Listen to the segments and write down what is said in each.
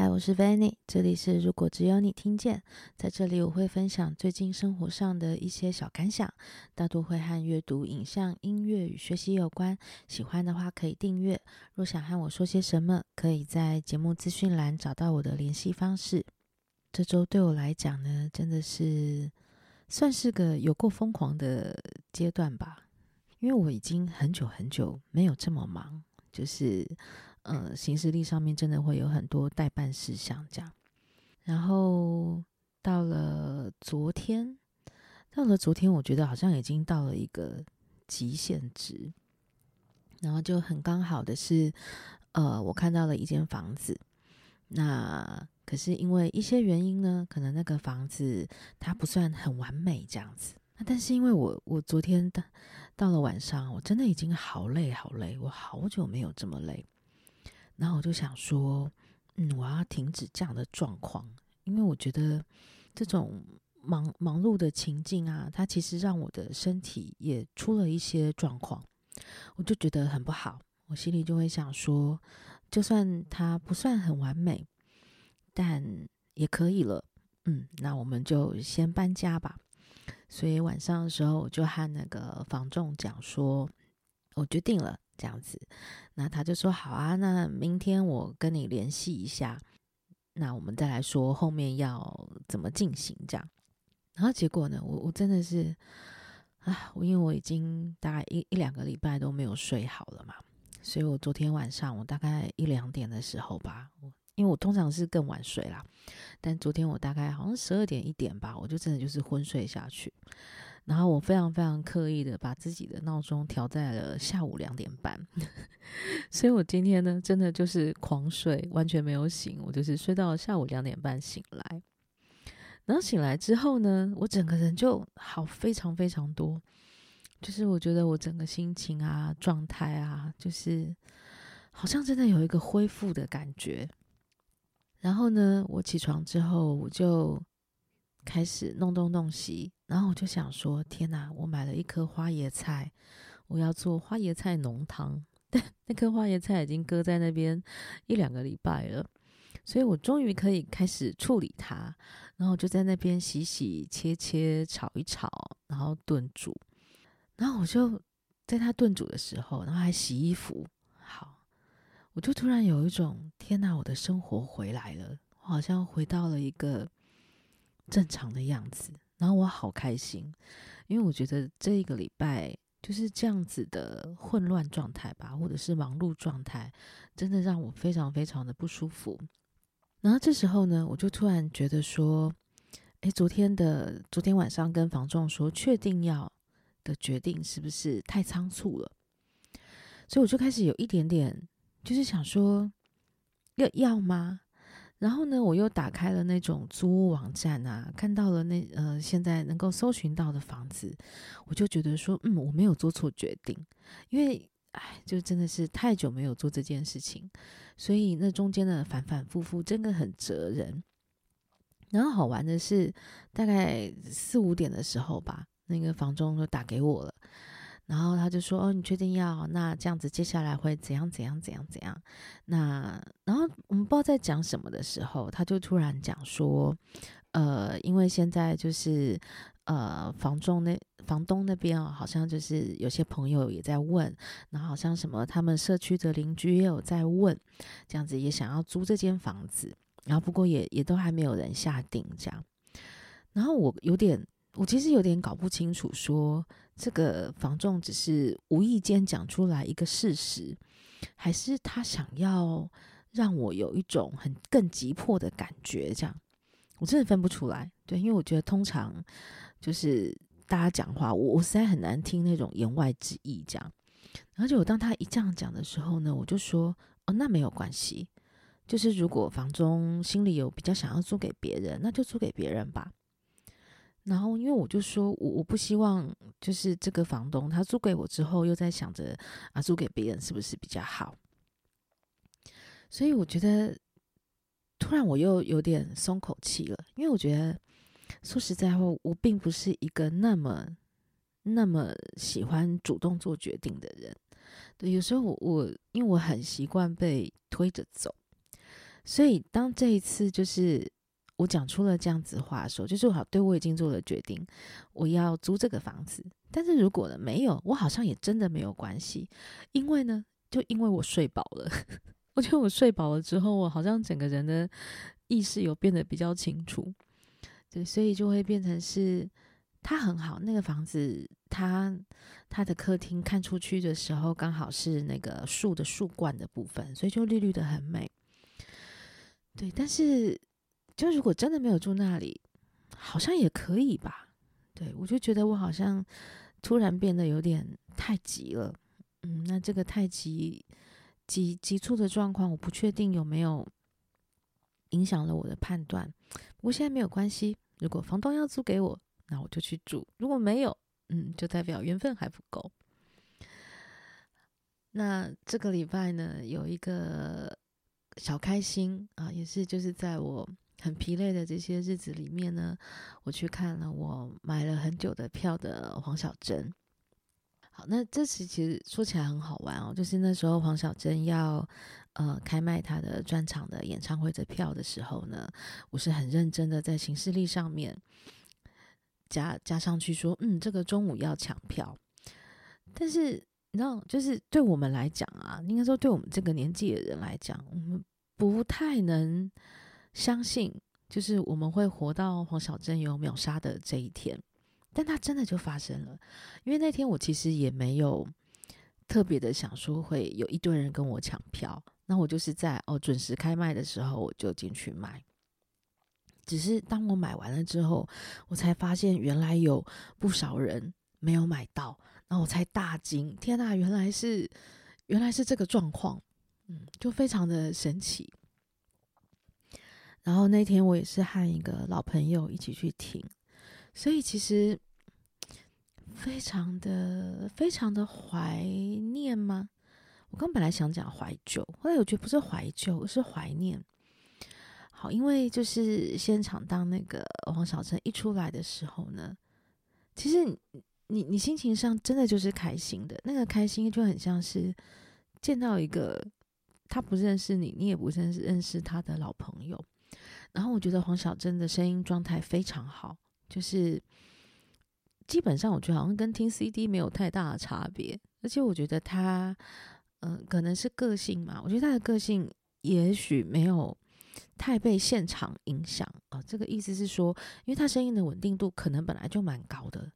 嗨，我是 Vanny，这里是如果只有你听见。在这里，我会分享最近生活上的一些小感想，大多会和阅读、影像、音乐与学习有关。喜欢的话可以订阅。若想和我说些什么，可以在节目资讯栏找到我的联系方式。这周对我来讲呢，真的是算是个有够疯狂的阶段吧，因为我已经很久很久没有这么忙，就是。呃，行事历上面真的会有很多待办事项这样，然后到了昨天，到了昨天，我觉得好像已经到了一个极限值，然后就很刚好的是，呃，我看到了一间房子，那可是因为一些原因呢，可能那个房子它不算很完美这样子，那但是因为我我昨天到到了晚上，我真的已经好累好累，我好久没有这么累。然后我就想说，嗯，我要停止这样的状况，因为我觉得这种忙忙碌的情境啊，它其实让我的身体也出了一些状况，我就觉得很不好。我心里就会想说，就算它不算很完美，但也可以了。嗯，那我们就先搬家吧。所以晚上的时候，我就和那个房仲讲说，我决定了。这样子，那他就说好啊，那明天我跟你联系一下，那我们再来说后面要怎么进行这样。然后结果呢，我我真的是啊，因为我已经大概一一两个礼拜都没有睡好了嘛，所以我昨天晚上我大概一两点的时候吧，因为我通常是更晚睡啦，但昨天我大概好像十二点一点吧，我就真的就是昏睡下去。然后我非常非常刻意的把自己的闹钟调在了下午两点半，所以我今天呢，真的就是狂睡，完全没有醒，我就是睡到下午两点半醒来。然后醒来之后呢，我整个人就好非常非常多，就是我觉得我整个心情啊、状态啊，就是好像真的有一个恢复的感觉。然后呢，我起床之后，我就开始弄东弄西。然后我就想说，天哪！我买了一颗花椰菜，我要做花椰菜浓汤。但 那颗花椰菜已经搁在那边一两个礼拜了，所以我终于可以开始处理它。然后就在那边洗洗切切炒一炒，然后炖煮。然后我就在它炖煮的时候，然后还洗衣服。好，我就突然有一种天哪！我的生活回来了，我好像回到了一个正常的样子。然后我好开心，因为我觉得这一个礼拜就是这样子的混乱状态吧，或者是忙碌状态，真的让我非常非常的不舒服。然后这时候呢，我就突然觉得说，诶，昨天的昨天晚上跟房仲说确定要的决定是不是太仓促了？所以我就开始有一点点，就是想说，要要吗？然后呢，我又打开了那种租屋网站啊，看到了那呃现在能够搜寻到的房子，我就觉得说，嗯，我没有做错决定，因为哎，就真的是太久没有做这件事情，所以那中间的反反复复真的很折人。然后好玩的是，大概四五点的时候吧，那个房东就打给我了。然后他就说：“哦，你确定要？那这样子接下来会怎样？怎样？怎样？怎样？那然后我们不知道在讲什么的时候，他就突然讲说，呃，因为现在就是呃，房仲那房东那边哦，好像就是有些朋友也在问，然后好像什么他们社区的邻居也有在问，这样子也想要租这间房子，然后不过也也都还没有人下定这样。然后我有点，我其实有点搞不清楚说。”这个房仲只是无意间讲出来一个事实，还是他想要让我有一种很更急迫的感觉？这样我真的分不出来。对，因为我觉得通常就是大家讲话，我我实在很难听那种言外之意。这样，而且我当他一这样讲的时候呢，我就说：“哦，那没有关系，就是如果房中心里有比较想要租给别人，那就租给别人吧。”然后，因为我就说，我我不希望就是这个房东他租给我之后，又在想着啊，租给别人是不是比较好？所以我觉得，突然我又有点松口气了，因为我觉得，说实在话，我并不是一个那么那么喜欢主动做决定的人。对，有时候我我因为我很习惯被推着走，所以当这一次就是我讲出了这样子话的时候，就是好，对，我已经做了决定，我要租这个房子。但是如果呢没有，我好像也真的没有关系，因为呢，就因为我睡饱了，我觉得我睡饱了之后，我好像整个人的意识有变得比较清楚，对，所以就会变成是。它很好，那个房子，它它的客厅看出去的时候，刚好是那个树的树冠的部分，所以就绿绿的很美。对，但是就如果真的没有住那里，好像也可以吧？对，我就觉得我好像突然变得有点太急了。嗯，那这个太急急急促的状况，我不确定有没有影响了我的判断。不过现在没有关系，如果房东要租给我。那我就去住，如果没有，嗯，就代表缘分还不够。那这个礼拜呢，有一个小开心啊，也是就是在我很疲累的这些日子里面呢，我去看了我买了很久的票的黄小珍。好，那这次其实说起来很好玩哦，就是那时候黄小珍要呃开卖他的专场的演唱会的票的时候呢，我是很认真的在行事历上面。加加上去说，嗯，这个中午要抢票，但是你知道，就是对我们来讲啊，应该说对我们这个年纪的人来讲，我们不太能相信，就是我们会活到黄小珍有秒杀的这一天，但它真的就发生了。因为那天我其实也没有特别的想说会有一堆人跟我抢票，那我就是在哦准时开卖的时候我就进去买。只是当我买完了之后，我才发现原来有不少人没有买到，然后我才大惊，天哪，原来是原来是这个状况，嗯，就非常的神奇。然后那天我也是和一个老朋友一起去听，所以其实非常的非常的怀念吗？我刚本来想讲怀旧，后来我觉得不是怀旧，是怀念。好，因为就是现场当那个黄小珍一出来的时候呢，其实你，你心情上真的就是开心的，那个开心就很像是见到一个他不认识你，你也不认识认识他的老朋友。然后我觉得黄小珍的声音状态非常好，就是基本上我觉得好像跟听 CD 没有太大的差别，而且我觉得他嗯、可能是个性嘛，我觉得他的个性也许没有。太被现场影响啊，这个意思是说，因为他声音的稳定度可能本来就蛮高的，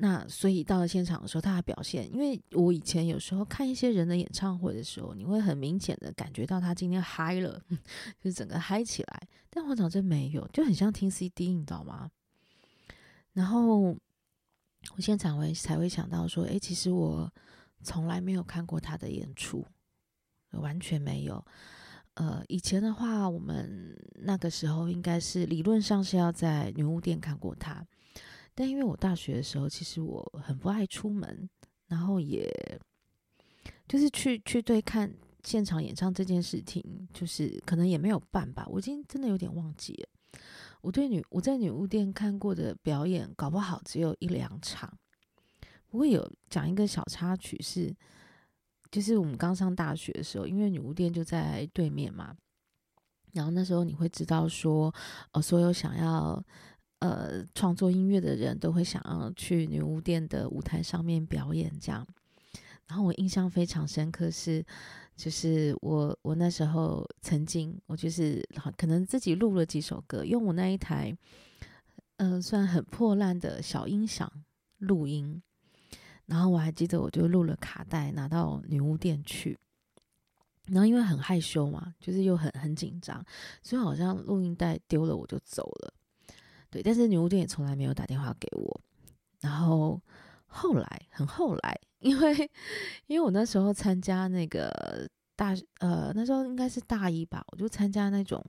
那所以到了现场的时候，他的表现，因为我以前有时候看一些人的演唱会的时候，你会很明显的感觉到他今天嗨了，就是整个嗨起来，但黄小珍没有，就很像听 CD，你知道吗？然后我现场会才会想到说，诶，其实我从来没有看过他的演出，完全没有。呃，以前的话，我们那个时候应该是理论上是要在女巫店看过他，但因为我大学的时候，其实我很不爱出门，然后也就是去去对看现场演唱这件事情，就是可能也没有办吧，我已经真的有点忘记了。我对女我在女巫店看过的表演，搞不好只有一两场。不过有讲一个小插曲是。就是我们刚上大学的时候，因为女巫店就在对面嘛，然后那时候你会知道说，呃，所有想要呃创作音乐的人都会想要去女巫店的舞台上面表演这样。然后我印象非常深刻是，就是我我那时候曾经我就是可能自己录了几首歌，用我那一台呃算很破烂的小音响录音。然后我还记得，我就录了卡带，拿到女巫店去。然后因为很害羞嘛，就是又很很紧张，所以好像录音带丢了，我就走了。对，但是女巫店也从来没有打电话给我。然后后来，很后来，因为因为我那时候参加那个大呃，那时候应该是大一吧，我就参加那种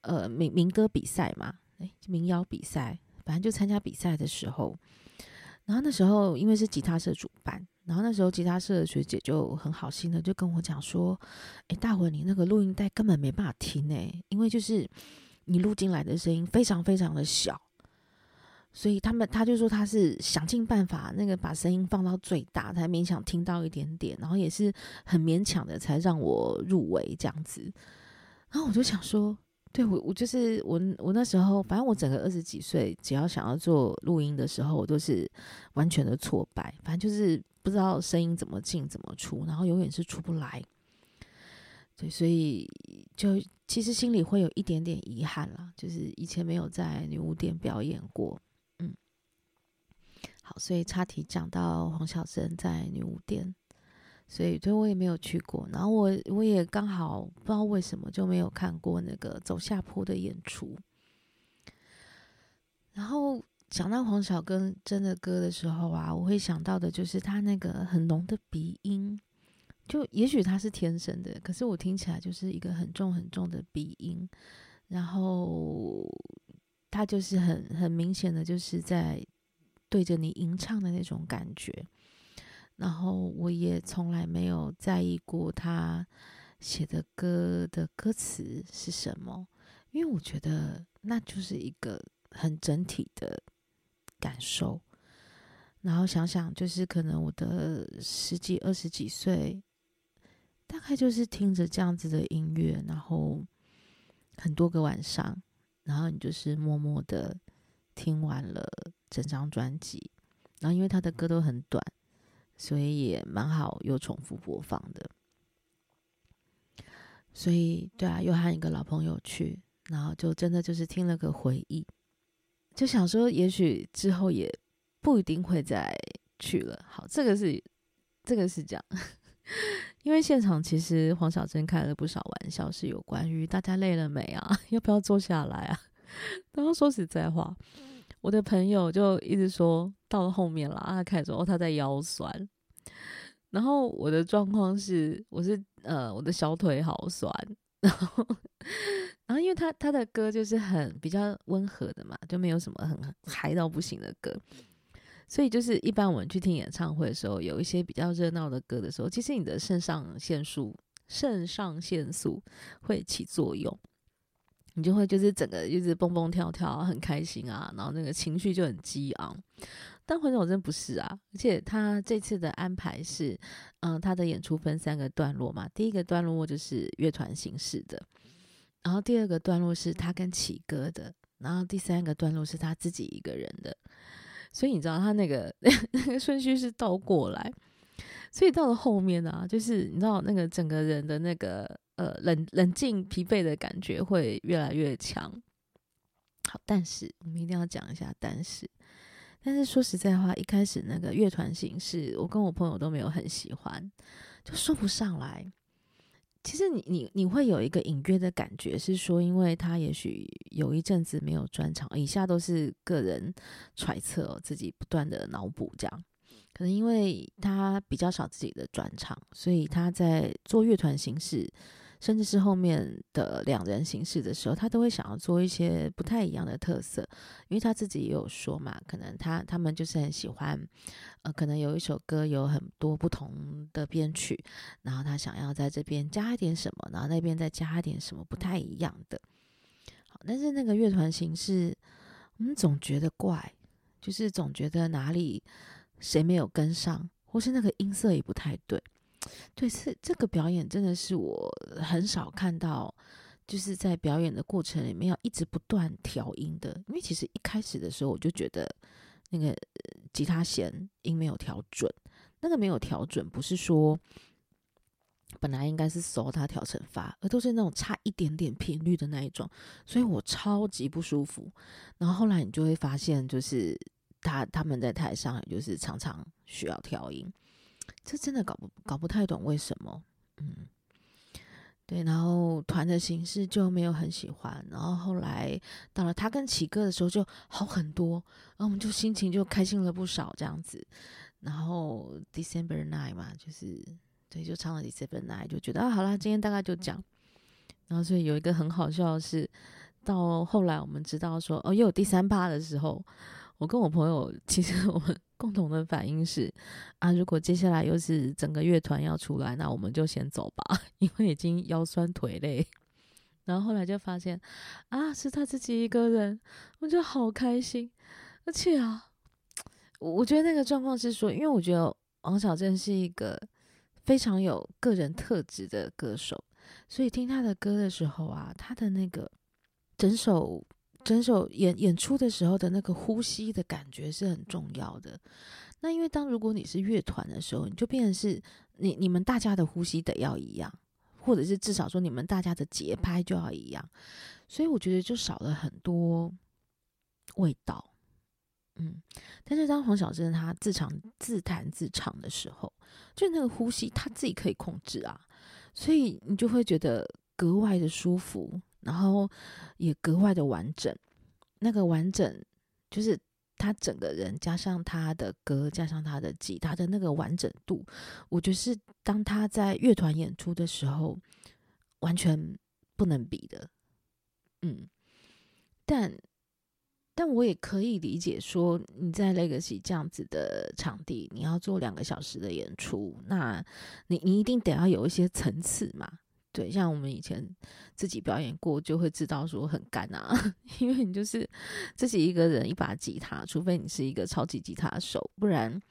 呃民民歌比赛嘛，诶，民谣比赛，反正就参加比赛的时候。然后那时候，因为是吉他社主办，然后那时候吉他社的学姐就很好心的就跟我讲说：“诶，大伙，你那个录音带根本没办法听诶，因为就是你录进来的声音非常非常的小，所以他们他就说他是想尽办法那个把声音放到最大，才勉强听到一点点，然后也是很勉强的才让我入围这样子。然后我就想说，对我，我就是我，我那时候，反正我整个二十几岁，只要想要做录音的时候，我都是完全的挫败，反正就是不知道声音怎么进怎么出，然后永远是出不来。对，所以就其实心里会有一点点遗憾啦，就是以前没有在女巫店表演过。嗯，好，所以插题讲到黄小珍在女巫店，所以对我也没有去过，然后我我也刚好不知道为什么就没有看过那个走下坡的演出。然后讲到黄小珍的歌的时候啊，我会想到的就是他那个很浓的鼻音。就也许他是天生的，可是我听起来就是一个很重很重的鼻音，然后他就是很很明显的就是在对着你吟唱的那种感觉，然后我也从来没有在意过他写的歌的歌词是什么，因为我觉得那就是一个很整体的感受，然后想想就是可能我的十几二十几岁。大概就是听着这样子的音乐，然后很多个晚上，然后你就是默默的听完了整张专辑，然后因为他的歌都很短，所以也蛮好又重复播放的。所以对啊，又和一个老朋友去，然后就真的就是听了个回忆，就想说也许之后也不一定会再去了。好，这个是这个是这样。因为现场其实黄小珍开了不少玩笑，是有关于大家累了没啊？要不要坐下来啊？然后说实在话，我的朋友就一直说到了后面了，他开始说哦他在腰酸，然后我的状况是我是呃我的小腿好酸，然后然后因为他他的歌就是很比较温和的嘛，就没有什么很嗨到不行的歌。所以就是一般我们去听演唱会的时候，有一些比较热闹的歌的时候，其实你的肾上腺素、肾上腺素会起作用，你就会就是整个一直蹦蹦跳跳，很开心啊，然后那个情绪就很激昂。但黄小珍不是啊，而且他这次的安排是，嗯，他的演出分三个段落嘛，第一个段落就是乐团形式的，然后第二个段落是他跟启歌的，然后第三个段落是他自己一个人的。所以你知道他那个那个顺序是倒过来，所以到了后面啊，就是你知道那个整个人的那个呃冷冷静疲惫的感觉会越来越强。好，但是我们一定要讲一下，但是但是说实在话，一开始那个乐团形式，我跟我朋友都没有很喜欢，就说不上来。其实你你你会有一个隐约的感觉，是说，因为他也许有一阵子没有专场，以下都是个人揣测哦，自己不断的脑补这样。可能因为他比较少自己的专场，所以他在做乐团形式。甚至是后面的两人形式的时候，他都会想要做一些不太一样的特色，因为他自己也有说嘛，可能他他们就是很喜欢，呃，可能有一首歌有很多不同的编曲，然后他想要在这边加一点什么，然后那边再加一点什么不太一样的。好，但是那个乐团形式，我们总觉得怪，就是总觉得哪里谁没有跟上，或是那个音色也不太对。对，是这个表演真的是我很少看到，就是在表演的过程里面要一直不断调音的。因为其实一开始的时候我就觉得那个吉他弦音没有调准，那个没有调准不是说本来应该是嗦它调成发，而都是那种差一点点频率的那一种，所以我超级不舒服。然后后来你就会发现，就是他他们在台上就是常常需要调音。这真的搞不搞不太懂为什么，嗯，对，然后团的形式就没有很喜欢，然后后来到了他跟启歌的时候就好很多，然后我们就心情就开心了不少这样子，然后 December Night 嘛，就是对，就唱了 December Night，就觉得啊，好啦，今天大概就讲，然后所以有一个很好笑的是，到后来我们知道说哦，又有第三趴的时候。我跟我朋友，其实我们共同的反应是啊，如果接下来又是整个乐团要出来，那我们就先走吧，因为已经腰酸腿累。然后后来就发现啊，是他自己一个人，我觉得好开心。而且啊，我觉得那个状况是说，因为我觉得王小珍是一个非常有个人特质的歌手，所以听他的歌的时候啊，他的那个整首整首演演出的时候的那个呼吸的感觉是很重要的。那因为当如果你是乐团的时候，你就变成是你你们大家的呼吸得要一样，或者是至少说你们大家的节拍就要一样，所以我觉得就少了很多味道。嗯，但是当黄小珍他自唱自弹自唱的时候，就那个呼吸他自己可以控制啊，所以你就会觉得格外的舒服，然后也格外的完整。那个完整就是。他整个人加上他的歌，加上他的吉他的那个完整度，我觉得是当他在乐团演出的时候完全不能比的。嗯，但但我也可以理解说，你在 Legacy 这样子的场地，你要做两个小时的演出，那你你一定得要有一些层次嘛。对，像我们以前自己表演过，就会知道说很干啊，因为你就是自己一个人一把吉他，除非你是一个超级吉他手，不然，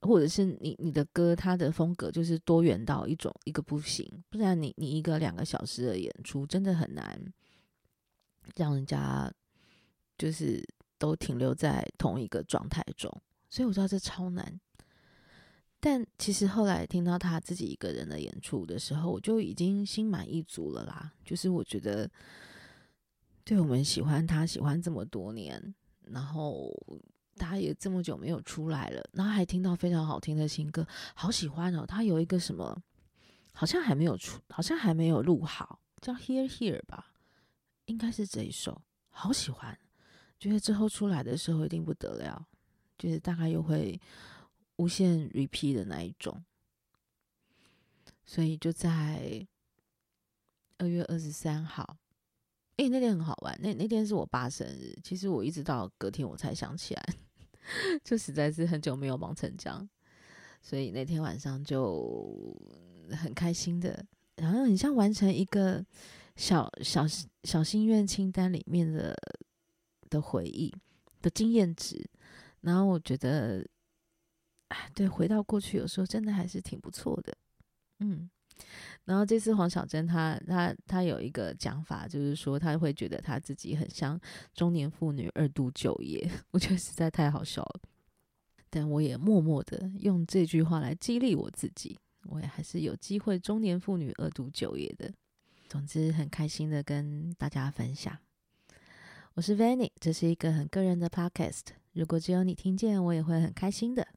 或者是你你的歌它的风格就是多元到一种一个不行，不然你你一个两个小时的演出真的很难让人家就是都停留在同一个状态中，所以我知道这超难。但其实后来听到他自己一个人的演出的时候，我就已经心满意足了啦。就是我觉得，对我们喜欢他喜欢这么多年，然后他也这么久没有出来了，然后还听到非常好听的新歌，好喜欢哦。他有一个什么，好像还没有出，好像还没有录好，叫《Here Here》吧，应该是这一首，好喜欢。觉得之后出来的时候一定不得了，就是大概又会。无限 repeat 的那一种，所以就在二月二十三号，诶，那天很好玩。那那天是我爸生日，其实我一直到隔天我才想起来，就实在是很久没有忙成这样，所以那天晚上就很开心的，然后很像完成一个小小小心愿清单里面的的回忆的经验值，然后我觉得。对，回到过去，有时候真的还是挺不错的，嗯。然后这次黄小珍她她她有一个讲法，就是说她会觉得她自己很像中年妇女二度就业，我觉得实在太好笑了。但我也默默的用这句话来激励我自己，我也还是有机会中年妇女二度就业的。总之，很开心的跟大家分享。我是 Vanny，这是一个很个人的 Podcast，如果只有你听见，我也会很开心的。